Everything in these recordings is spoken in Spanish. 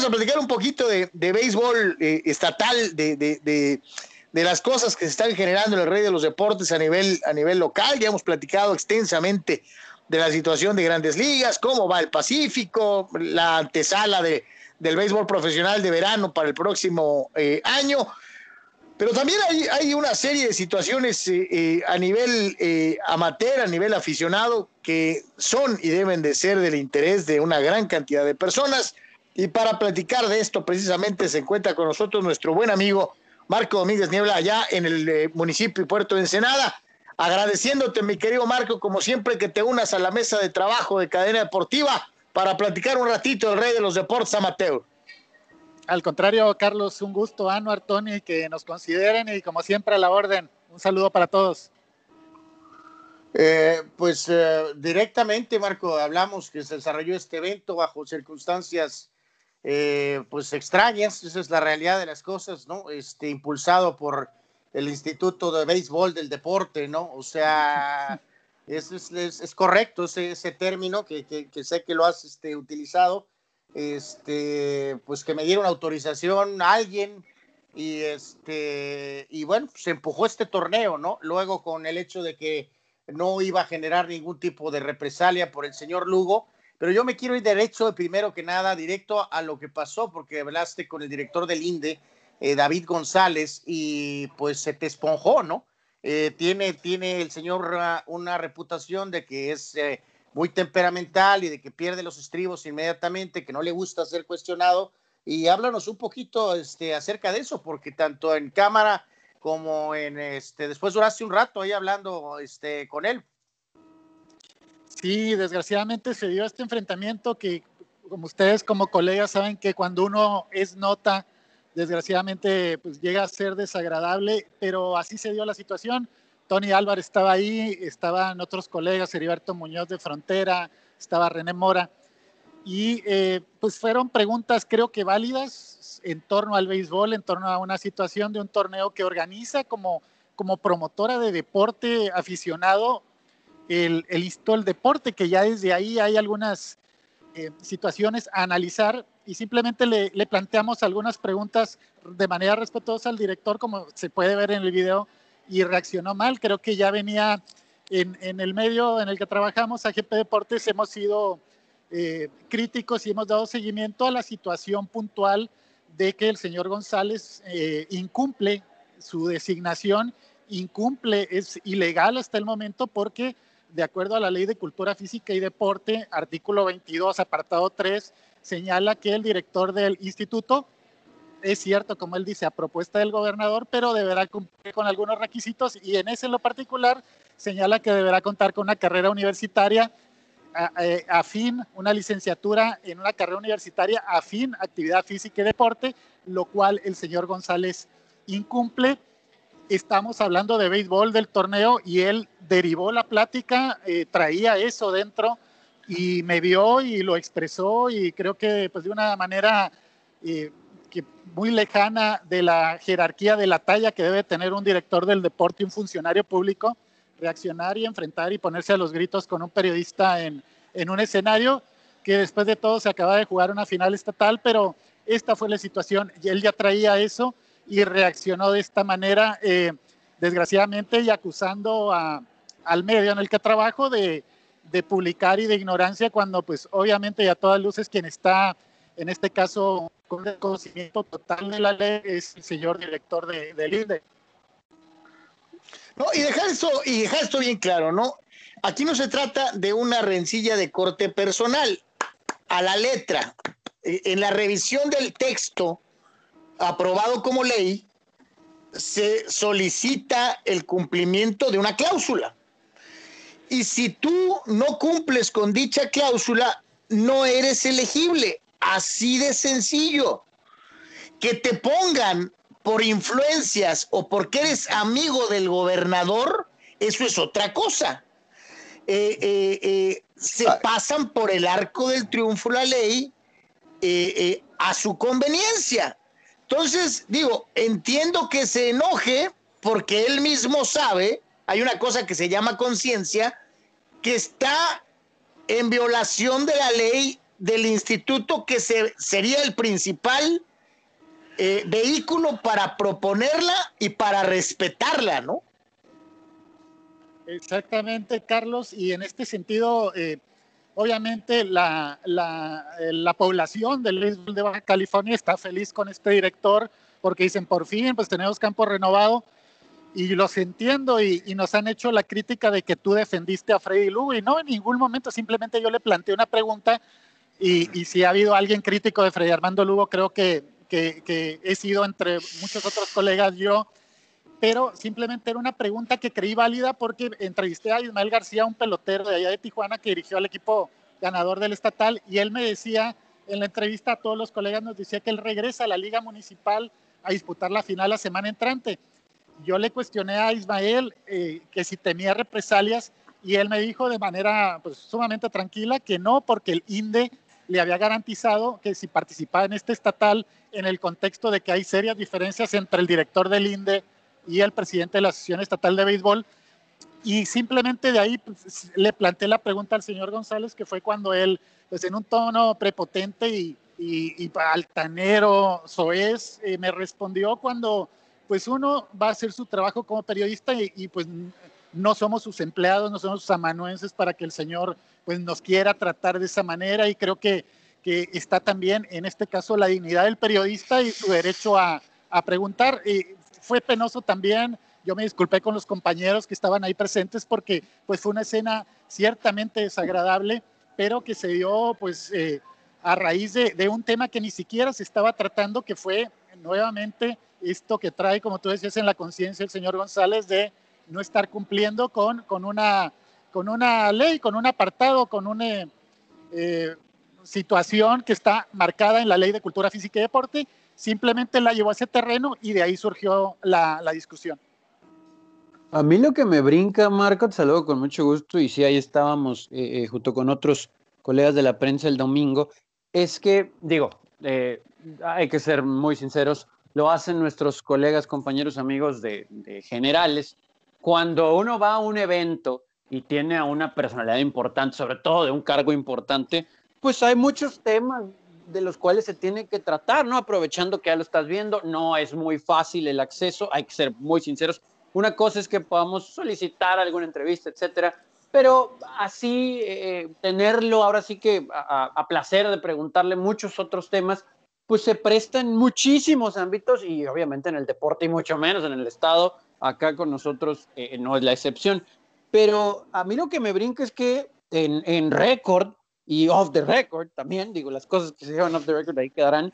vamos a platicar un poquito de, béisbol eh, estatal, de, de, las cosas que se están generando en el rey de los deportes a nivel, a nivel local. Ya hemos platicado extensamente de la situación de grandes ligas, cómo va el Pacífico, la antesala de, del béisbol profesional de verano para el próximo eh, año. Pero también hay, hay, una serie de situaciones eh, eh, a nivel amateur, a nivel aficionado, que son y deben de ser del interés de una gran cantidad de personas. Y para platicar de esto, precisamente se encuentra con nosotros nuestro buen amigo Marco Domínguez Niebla, allá en el municipio de Puerto Ensenada. Agradeciéndote, mi querido Marco, como siempre, que te unas a la mesa de trabajo de Cadena Deportiva para platicar un ratito del rey de los deportes amateur. Al contrario, Carlos, un gusto, Anuar, Tony, que nos consideren y como siempre a la orden. Un saludo para todos. Eh, pues eh, directamente, Marco, hablamos que se desarrolló este evento bajo circunstancias eh, pues extrañas, esa es la realidad de las cosas, ¿no? Este, impulsado por el Instituto de Béisbol del Deporte, ¿no? O sea, es, es, es correcto ese, ese término que, que, sé que lo has este, utilizado, este, pues que me dieron autorización a alguien y, este, y bueno, se empujó este torneo, ¿no? Luego con el hecho de que no iba a generar ningún tipo de represalia por el señor Lugo, pero yo me quiero ir derecho, primero que nada, directo a lo que pasó, porque hablaste con el director del INDE, eh, David González, y pues se te esponjó, ¿no? Eh, tiene, tiene el señor ah, una reputación de que es eh, muy temperamental y de que pierde los estribos inmediatamente, que no le gusta ser cuestionado. Y háblanos un poquito este, acerca de eso, porque tanto en cámara como en este, después duraste un rato ahí hablando este, con él. Sí, desgraciadamente se dio este enfrentamiento que, como ustedes como colegas saben que cuando uno es nota, desgraciadamente pues llega a ser desagradable, pero así se dio la situación. Tony Álvarez estaba ahí, estaban otros colegas, Heriberto Muñoz de Frontera, estaba René Mora, y eh, pues fueron preguntas creo que válidas en torno al béisbol, en torno a una situación de un torneo que organiza como, como promotora de deporte aficionado el, el, el deporte, que ya desde ahí hay algunas eh, situaciones a analizar y simplemente le, planteamos algunas preguntas de manera respetuosa al director, como se puede ver en el video, y reaccionó mal. Creo que ya venía en, el medio en el que trabajamos, AGP Deportes, hemos sido eh, críticos y hemos dado seguimiento a la situación puntual de que el señor González eh, incumple su designación, incumple, es ilegal hasta el momento porque de acuerdo a la Ley de Cultura Física y Deporte, artículo 22, apartado 3, señala que el director del instituto, es cierto, como él dice, a propuesta del gobernador, pero deberá cumplir con algunos requisitos y en ese en lo particular señala que deberá contar con una carrera universitaria afín, una licenciatura en una carrera universitaria afín, actividad física y deporte, lo cual el señor González incumple estamos hablando de béisbol del torneo y él derivó la plática, eh, traía eso dentro y me vio y lo expresó y creo que pues de una manera eh, que muy lejana de la jerarquía de la talla que debe tener un director del deporte un funcionario público, reaccionar y enfrentar y ponerse a los gritos con un periodista en, en un escenario que después de todo se acaba de jugar una final estatal, pero esta fue la situación y él ya traía eso y reaccionó de esta manera, eh, desgraciadamente, y acusando al medio en el que trabajo de, publicar y de ignorancia, cuando pues obviamente y a todas luces quien está, en este caso, con el conocimiento total de la ley es el señor director de, del INDE. No, y dejar esto, y dejar esto bien claro, ¿no? Aquí no se trata de una rencilla de corte personal. A la letra, eh, en la revisión del texto, aprobado como ley, se solicita el cumplimiento de una cláusula. Y si tú no cumples con dicha cláusula, no eres elegible. Así de sencillo. Que te pongan por influencias o porque eres amigo del gobernador, eso es otra cosa. Eh, eh, eh, se pasan por el arco del triunfo la ley a su conveniencia. Entonces, digo, entiendo que se enoje porque él mismo sabe, hay una cosa que se llama conciencia, que está en violación de la ley del instituto que se, sería el principal eh, vehículo para proponerla y para respetarla, ¿no? Exactamente, Carlos, y en este sentido, eh, obviamente la, eh, la, población del béisbol de Baja California está feliz con este director porque dicen, por fin, pues tenemos campo renovado y los entiendo y, nos han hecho la crítica de que tú defendiste a Freddy Lugo y no, en ningún momento, simplemente yo le planteé una pregunta y, si ha habido alguien crítico de Freddy Armando Lugo, creo que he sido entre muchos otros colegas yo pero simplemente era una pregunta que creí válida porque entrevisté a Ismael García, un pelotero de allá de Tijuana que dirigió al equipo ganador del estatal, y él me decía en la entrevista a todos los colegas, nos decía que él regresa a la Liga Municipal a disputar la final la semana entrante. Yo le cuestioné a Ismael eh, que si temía represalias y él me dijo de manera pues, sumamente tranquila que no, porque el INDE le había garantizado que si participaba en este estatal, en el contexto de que hay serias diferencias entre el director del INDE y el presidente de la Asociación Estatal de Béisbol. Y simplemente de ahí pues, le planteé la pregunta al señor González, que fue cuando él, pues en un tono prepotente y, y, y altanero, soez, eh, me respondió cuando pues uno va a hacer su trabajo como periodista y, y, pues no somos sus empleados, no somos sus amanuenses para que el señor pues nos quiera tratar de esa manera y creo que, que está también en este caso la dignidad del periodista y su derecho a, a preguntar. Y fue penoso también. Yo me disculpé con los compañeros que estaban ahí presentes porque pues fue una escena ciertamente desagradable, pero que se dio pues eh, a raíz de, de, un tema que ni siquiera se estaba tratando, que fue nuevamente esto que trae, como tú decías, en la conciencia el señor González de no estar cumpliendo con, con, una, con una ley, con un apartado, con una eh, situación que está marcada en la ley de cultura física y deporte simplemente la llevó a ese terreno y de ahí surgió la, la discusión. A mí lo que me brinca, Marco, te saludo con mucho gusto y sí, ahí estábamos eh, eh, junto con otros colegas de la prensa el domingo, es que, digo, eh, hay que ser muy sinceros, lo hacen nuestros colegas, compañeros, amigos de, de, generales. Cuando uno va a un evento y tiene a una personalidad importante, sobre todo de un cargo importante, pues hay muchos temas de los cuales se tiene que tratar, ¿no? Aprovechando que ya lo estás viendo, no es muy fácil el acceso, hay que ser muy sinceros. Una cosa es que podamos solicitar alguna entrevista, etcétera, pero así eh, tenerlo ahora sí que a, placer de preguntarle muchos otros temas, pues se presta en muchísimos ámbitos y obviamente en el deporte y mucho menos en el Estado, acá con nosotros eh, no es la excepción. Pero a mí lo que me brinca es que en, en récord y off the record también, digo, las cosas que se llevan off the record ahí quedarán.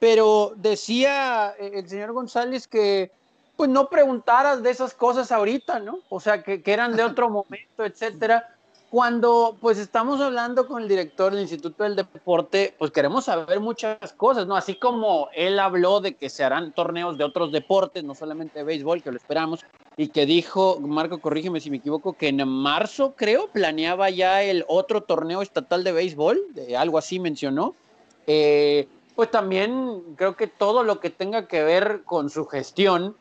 Pero decía eh, el señor González que pues no preguntaras de esas cosas ahorita, ¿no? O sea, que, que eran de otro momento, etcétera. Cuando pues estamos hablando con el director del Instituto del Deporte, pues queremos saber muchas cosas, ¿no? Así como él habló de que se harán torneos de otros deportes, no solamente de béisbol, que lo esperamos, y que dijo, Marco, corrígeme si me equivoco, que en marzo, creo, planeaba ya el otro torneo estatal de béisbol, de algo así mencionó. Eh, pues también creo que todo lo que tenga que ver con su gestión,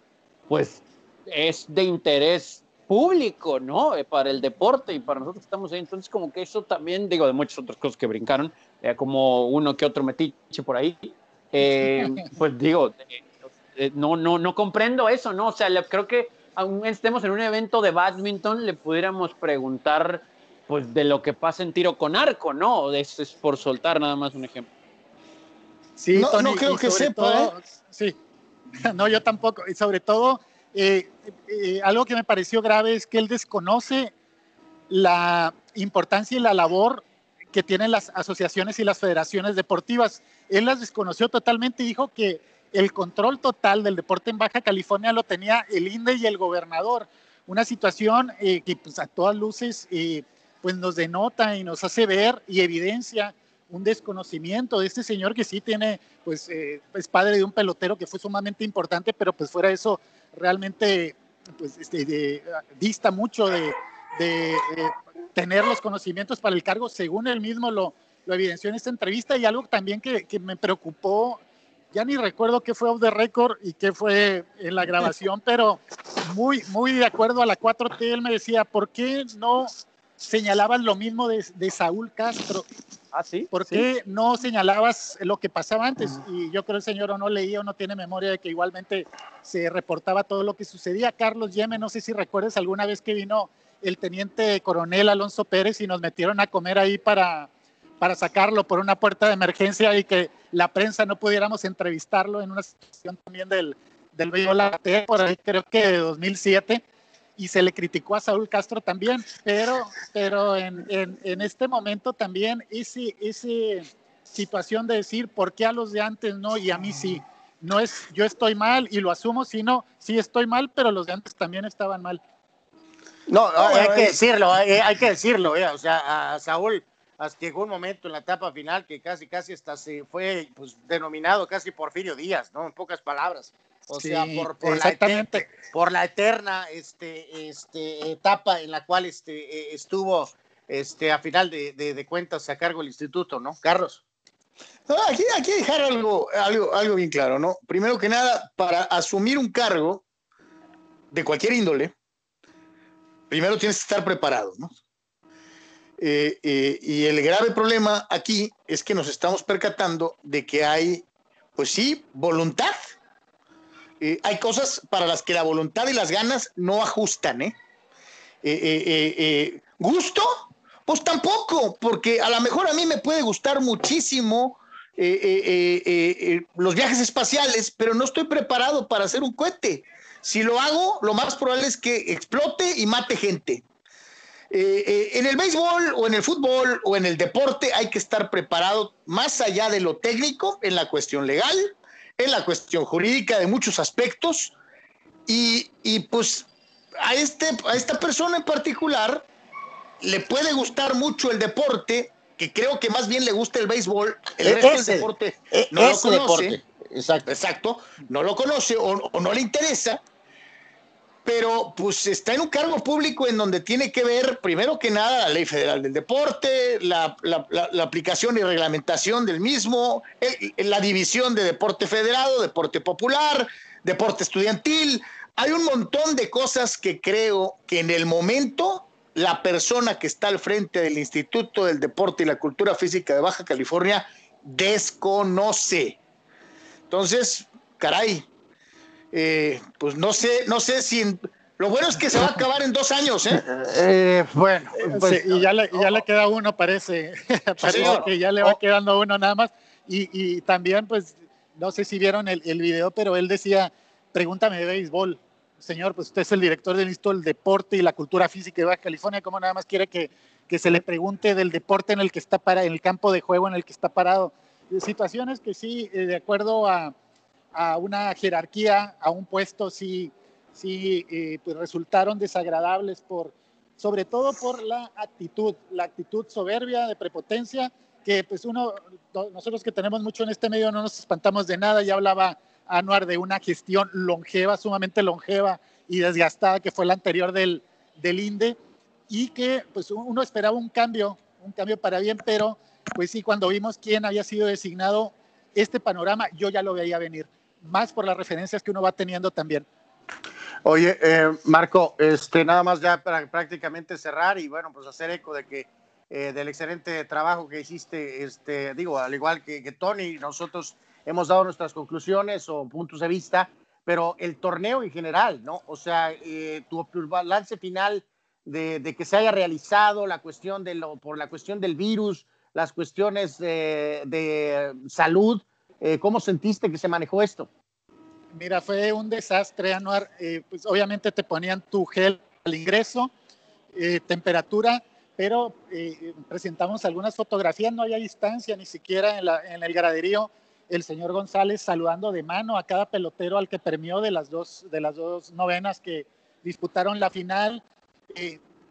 pues es de interés público, ¿no? Eh, para el deporte y para nosotros que estamos ahí. Entonces, como que eso también, digo, de muchas otras cosas que brincaron, eh, como uno que otro metiche por ahí, eh, pues digo, eh, no, no, no comprendo eso, ¿no? O sea, le, creo que aún estemos en un evento de badminton, le pudiéramos preguntar, pues, de lo que pasa en tiro con arco, ¿no? Eso es por soltar nada más un ejemplo. Sí, no, Tony, no creo que sepa. Todo, ¿eh? Sí, no, yo tampoco. Y sobre todo, eh, eh, algo que me pareció grave es que él desconoce la importancia y la labor que tienen las asociaciones y las federaciones deportivas. Él las desconoció totalmente y dijo que el control total del deporte en Baja California lo tenía el INDE y el gobernador. Una situación eh, que pues, a todas luces eh, pues nos denota y nos hace ver y evidencia un desconocimiento de este señor que sí tiene, pues eh, es padre de un pelotero que fue sumamente importante, pero pues fuera de eso realmente pues, este, de, dista mucho de, de, de, tener los conocimientos para el cargo, según él mismo lo, lo evidenció en esta entrevista, y algo también que, que, me preocupó, ya ni recuerdo qué fue off the record y qué fue en la grabación, pero muy, muy de acuerdo a la 4T, él me decía, ¿por qué no señalaban lo mismo de, de Saúl Castro? ¿Ah, sí? ¿Por qué no señalabas lo que pasaba antes? Y yo creo el señor o no leía o no tiene memoria de que igualmente se reportaba todo lo que sucedía. Carlos Yeme, no sé si recuerdas alguna vez que vino el teniente coronel Alonso Pérez y nos metieron a comer ahí para, para sacarlo por una puerta de emergencia y que la prensa no pudiéramos entrevistarlo en una situación también del, del por ahí creo que de 2007 y se le criticó a Saúl Castro también, pero, pero en, en, este momento también ese, ese situación de decir por qué a los de antes no y a mí sí. No es yo estoy mal y lo asumo, sino sí estoy mal, pero los de antes también estaban mal. No, hay que decirlo, hay, que decirlo, o sea, a Saúl hasta llegó un momento en la etapa final que casi, casi hasta se fue pues, denominado casi Porfirio Díaz, ¿no? En pocas palabras. O sea, por, por la eterna, por la eterna este, este, etapa en la cual este, eh, estuvo este, a final de, de, cuentas a cargo del instituto, ¿no? Carlos. aquí, aquí dejar algo, algo, algo bien claro, ¿no? Primero que nada, para asumir un cargo de cualquier índole, primero tienes que estar preparado, ¿no? Eh, eh, y el grave problema aquí es que nos estamos percatando de que hay, pues sí, voluntad eh, hay cosas para las que la voluntad y las ganas no ajustan, ¿eh? eh, eh gusto Pues tampoco, porque a lo mejor a mí me puede gustar muchísimo los viajes espaciales, pero no estoy preparado para hacer un cohete. Si lo hago, lo más probable es que explote y mate gente. en el béisbol o en el fútbol o en el deporte hay que estar preparado más allá de lo técnico en la cuestión legal, la cuestión jurídica de muchos aspectos y, pues a, este, a esta persona en particular le puede gustar mucho el deporte, que creo que más bien le gusta el béisbol, el e, resto del deporte e, no lo conoce. Exacto. Exacto, no lo conoce o no le interesa pero pues está en un cargo público en donde tiene que ver, primero que nada, la ley federal del deporte, la, aplicación y reglamentación del mismo, la división de deporte federado, deporte popular, deporte estudiantil. Hay un montón de cosas que creo que en el momento la persona que está al frente del Instituto del Deporte y la Cultura Física de Baja California desconoce. Entonces, caray, eh, pues no sé, no sé si... Lo bueno es que se va a acabar en dos años, ¿eh? eh bueno, pues, y ya le, ya le queda uno, parece. parece que ya le va quedando uno nada más. Y, y también, pues, no sé si vieron el, el, video, pero él decía, pregúntame de béisbol. Señor, pues usted es el director del Instituto del Deporte y la Cultura Física de Baja California, ¿cómo nada más quiere que, que se le pregunte del deporte en el que está para, en el campo de juego en el que está parado? Situaciones que sí, eh, de acuerdo a, a una jerarquía, a un puesto, sí, sí eh, pues resultaron desagradables, por, sobre todo por la actitud, la actitud soberbia, de prepotencia, que pues uno, nosotros que tenemos mucho en este medio no nos espantamos de nada, ya hablaba Anuar de una gestión longeva, sumamente longeva y desgastada que fue la anterior del, del INDE y que pues uno esperaba un cambio, un cambio para bien, pero pues sí, cuando vimos quién había sido designado, este panorama yo ya lo veía venir más por las referencias que uno va teniendo también. Oye, eh, Marco, este, nada más ya para prácticamente cerrar y bueno, pues hacer eco de que eh, del excelente trabajo que hiciste, este, digo, al igual que, que, Tony, nosotros hemos dado nuestras conclusiones o puntos de vista, pero el torneo en general, ¿no? O sea, eh, tu balance final de, de, que se haya realizado la cuestión de lo, por la cuestión del virus, las cuestiones de, de salud, eh, ¿Cómo sentiste que se manejó esto? Mira, fue un desastre, Anuar. Eh, pues obviamente te ponían tu gel al ingreso, eh, temperatura, pero presentamos algunas fotografías, no había distancia ni siquiera en, la, en, el graderío. El señor González saludando de mano a cada pelotero al que permió de las dos, de las dos novenas que disputaron la final.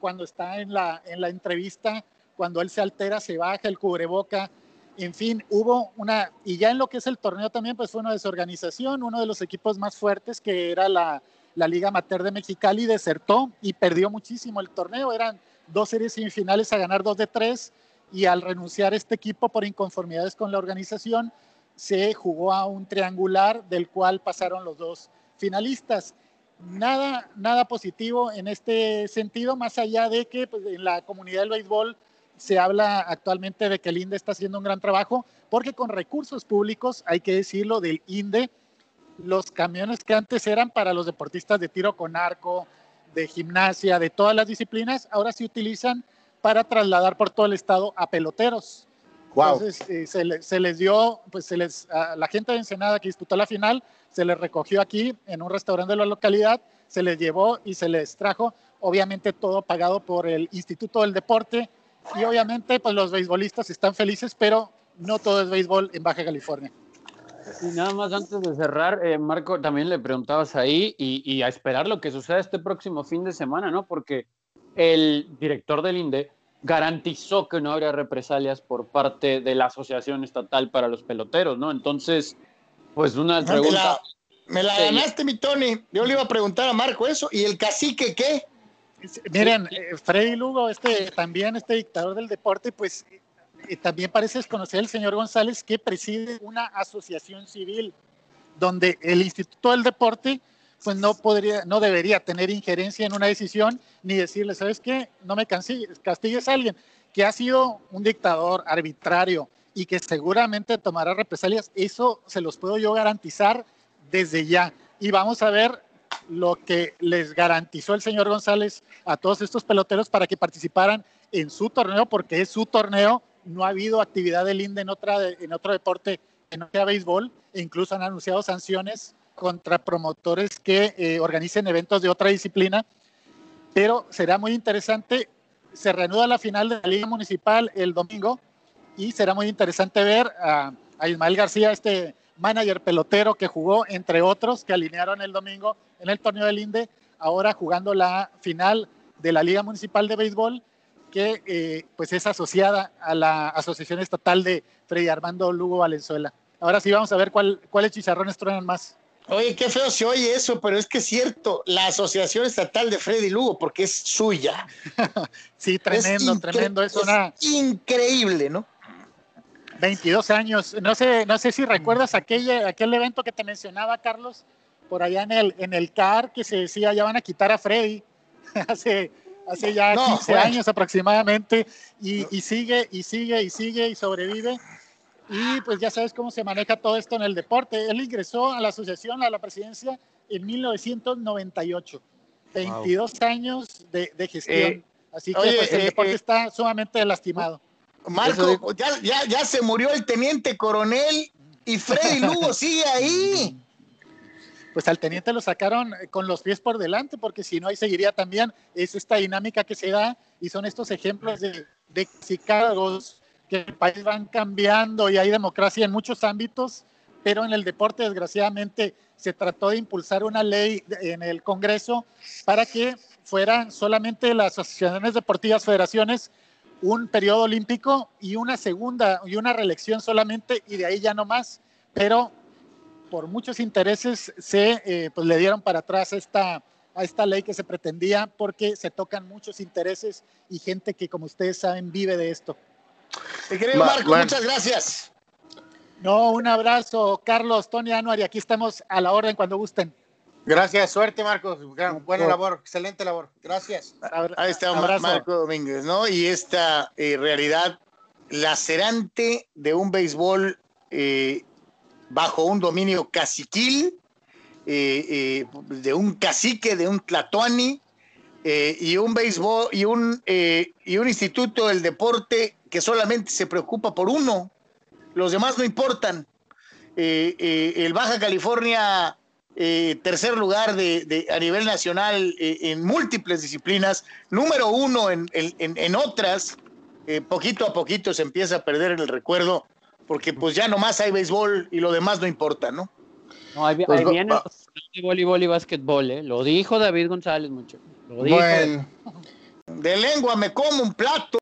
cuando está en la, en la entrevista, cuando él se altera, se baja el cubreboca, en fin, hubo una, y ya en lo que es el torneo también, pues fue una desorganización, uno de los equipos más fuertes que era la, Liga Amateur de Mexicali desertó y perdió muchísimo el torneo, eran dos series semifinales a ganar dos de tres y al renunciar este equipo por inconformidades con la organización, se jugó a un triangular del cual pasaron los dos finalistas. Nada, nada positivo en este sentido, más allá de que pues, en la comunidad del béisbol se habla actualmente de que el INDE está haciendo un gran trabajo, porque con recursos públicos, hay que decirlo, del INDE, los camiones que antes eran para los deportistas de tiro con arco, de gimnasia, de todas las disciplinas, ahora se utilizan para trasladar por todo el estado a peloteros. Entonces eh, se, les dio, pues se les, a la gente de Ensenada que disputó la final, se les recogió aquí en un restaurante de la localidad, se les llevó y se les trajo, obviamente todo pagado por el Instituto del Deporte y obviamente pues los beisbolistas están felices, pero no todo es béisbol en Baja California. Y nada más antes de cerrar, eh, Marco, también le preguntabas ahí y, y, a esperar lo que suceda este próximo fin de semana, ¿no? Porque el director del INDE garantizó que no habría represalias por parte de la Asociación Estatal para los Peloteros, ¿no? Entonces, pues una pregunta... Me la, ganaste, mi Tony. Yo le iba a preguntar a Marco eso. ¿Y el cacique qué? Miren, eh, Freddy Lugo, este, también este dictador del deporte, pues eh, también parece desconocer el señor González que preside una asociación civil donde el Instituto del Deporte pues no podría, no debería tener injerencia en una decisión ni decirle, ¿sabes qué? No me castigues a alguien que ha sido un dictador arbitrario y que seguramente tomará represalias. Eso se los puedo yo garantizar desde ya. Y vamos a ver lo que les garantizó el señor González a todos estos peloteros para que participaran en su torneo, porque es su torneo. No ha habido actividad del INDE en, otra, en otro deporte que no sea béisbol, e incluso han anunciado sanciones contra promotores que eh, organicen eventos de otra disciplina, pero será muy interesante. Se reanuda la final de la Liga Municipal el domingo y será muy interesante ver a, Ismael García, este manager pelotero que jugó, entre otros, que alinearon el domingo en el torneo del INDE, ahora jugando la final de la Liga Municipal de Béisbol, que eh, pues es asociada a la Asociación Estatal de Freddy Armando Lugo Valenzuela. Ahora sí vamos a ver cuál, cuáles chicharrones truenan más. Oye, qué feo se oye eso, pero es que es cierto, la Asociación Estatal de Freddy Lugo, porque es suya. sí, tremendo, tremendo. Es, una... increíble, ¿no? 22 años. No sé, no sé si recuerdas aquel, aquel evento que te mencionaba, Carlos, por allá en el, en el CAR, que se decía ya van a quitar a Freddy hace, hace ya 15 años aproximadamente, y, y sigue, y sigue, y sigue, y sobrevive y pues ya sabes cómo se maneja todo esto en el deporte. Él ingresó a la asociación, a la presidencia, en 1998. 22 años de, gestión. Eh, Así que pues, el eh, deporte eh, está sumamente lastimado. Marco, ya, ya, ya se murió el teniente coronel y Freddy Lugo sigue ahí. Pues al teniente lo sacaron con los pies por delante, porque si no, ahí seguiría también. Es esta dinámica que se da y son estos ejemplos de, de que el país van cambiando y hay democracia en muchos ámbitos, pero en el deporte desgraciadamente se trató de impulsar una ley en el Congreso para que fueran solamente las asociaciones deportivas, federaciones, un periodo olímpico y una segunda y una reelección solamente y de ahí ya no más, pero por muchos intereses se eh, pues le dieron para atrás esta, a esta ley que se pretendía porque se tocan muchos intereses y gente que como ustedes saben vive de esto. Mi querido Marco, muchas gracias. No, un abrazo, Carlos, Tony Anuar, y aquí estamos a la orden cuando gusten. Gracias, suerte, Marcos. Buena labor, excelente labor. Gracias. Ahí está Marco Domínguez, ¿no? Y esta eh, realidad lacerante de un béisbol eh, bajo un dominio caciquil, eh, de un cacique, de un tlatoani, y un béisbol y un, y un instituto del deporte que solamente se preocupa por uno, los demás no importan. Eh, eh, el Baja California, eh, tercer lugar de, a nivel nacional en múltiples disciplinas, número uno en, en, otras, poquito a poquito se empieza a perder el recuerdo, porque pues ya nomás hay béisbol y lo demás no importa, ¿no? No, ahí, pues, ahí viene va, voleibol y básquetbol, ¿eh? Lo dijo David González, mucho. Lo dijo. Bueno, de lengua me como un plato.